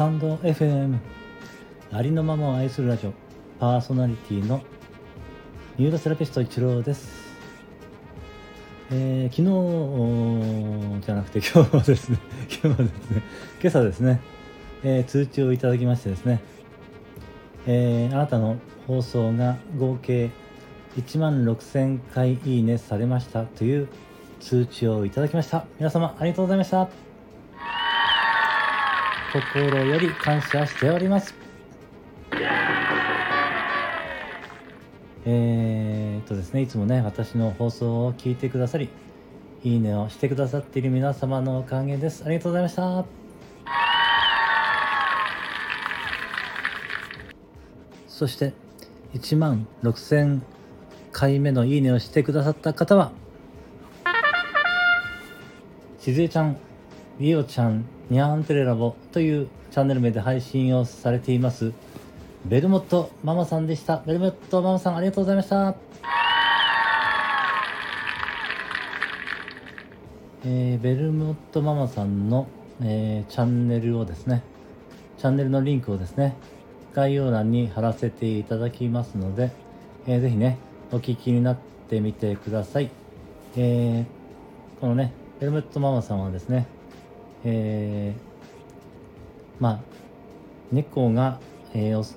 タンド FM ありのままを愛するラジオ。パーソナリティのニューロセラピスト一郎です、えー昨日じゃなくて今日はですね 今日はですね今朝ですね、えー通知をいただきましてですね、えーあなたの放送が合計1万6000回いいねされましたという通知をいただきました。皆様ありがとうございました。心より感謝しております。えーっとですねいつもね私の放送を聞いてくださりいいねをしてくださっている皆様のおかげです。ありがとうございました。そして1万6000回目のいいねをしてくださった方はしずえちゃん、りおちゃん、にゃーんてれラボというチャンネル名で配信をされています。ベルモットママさんでした。ベルモットママさんありがとうございました。えーベルモットママさんの、えーチャンネルをですね。チャンネルのリンクをですね。概要欄に貼らせていただきますので、えーぜひねお聞きになってみてください、えーこのねヘルメットママさんはですねえーまあ猫が、えー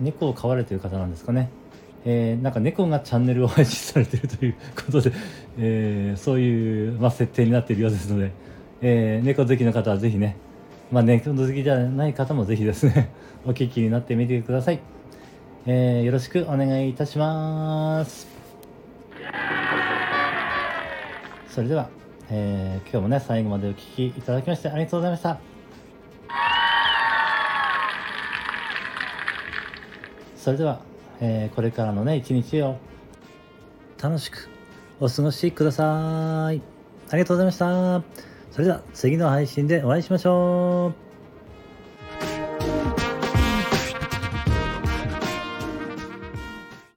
猫を飼われてる方なんですかね。えーなんか猫がチャンネルを配信されてるということで、えーそういう、まあ、設定になっているようですので、えー猫好きの方はぜひね、まあ、猫好きじゃない方もぜひですね お聞きになってみてください、えーよろしくお願いいたします。それでは、えー今日もね最後までお聴きいただきましてありがとうございました。それでは、えーこれからのね一日を楽しくお過ごしください。ありがとうございました。それでは次の配信でお会いしましょう。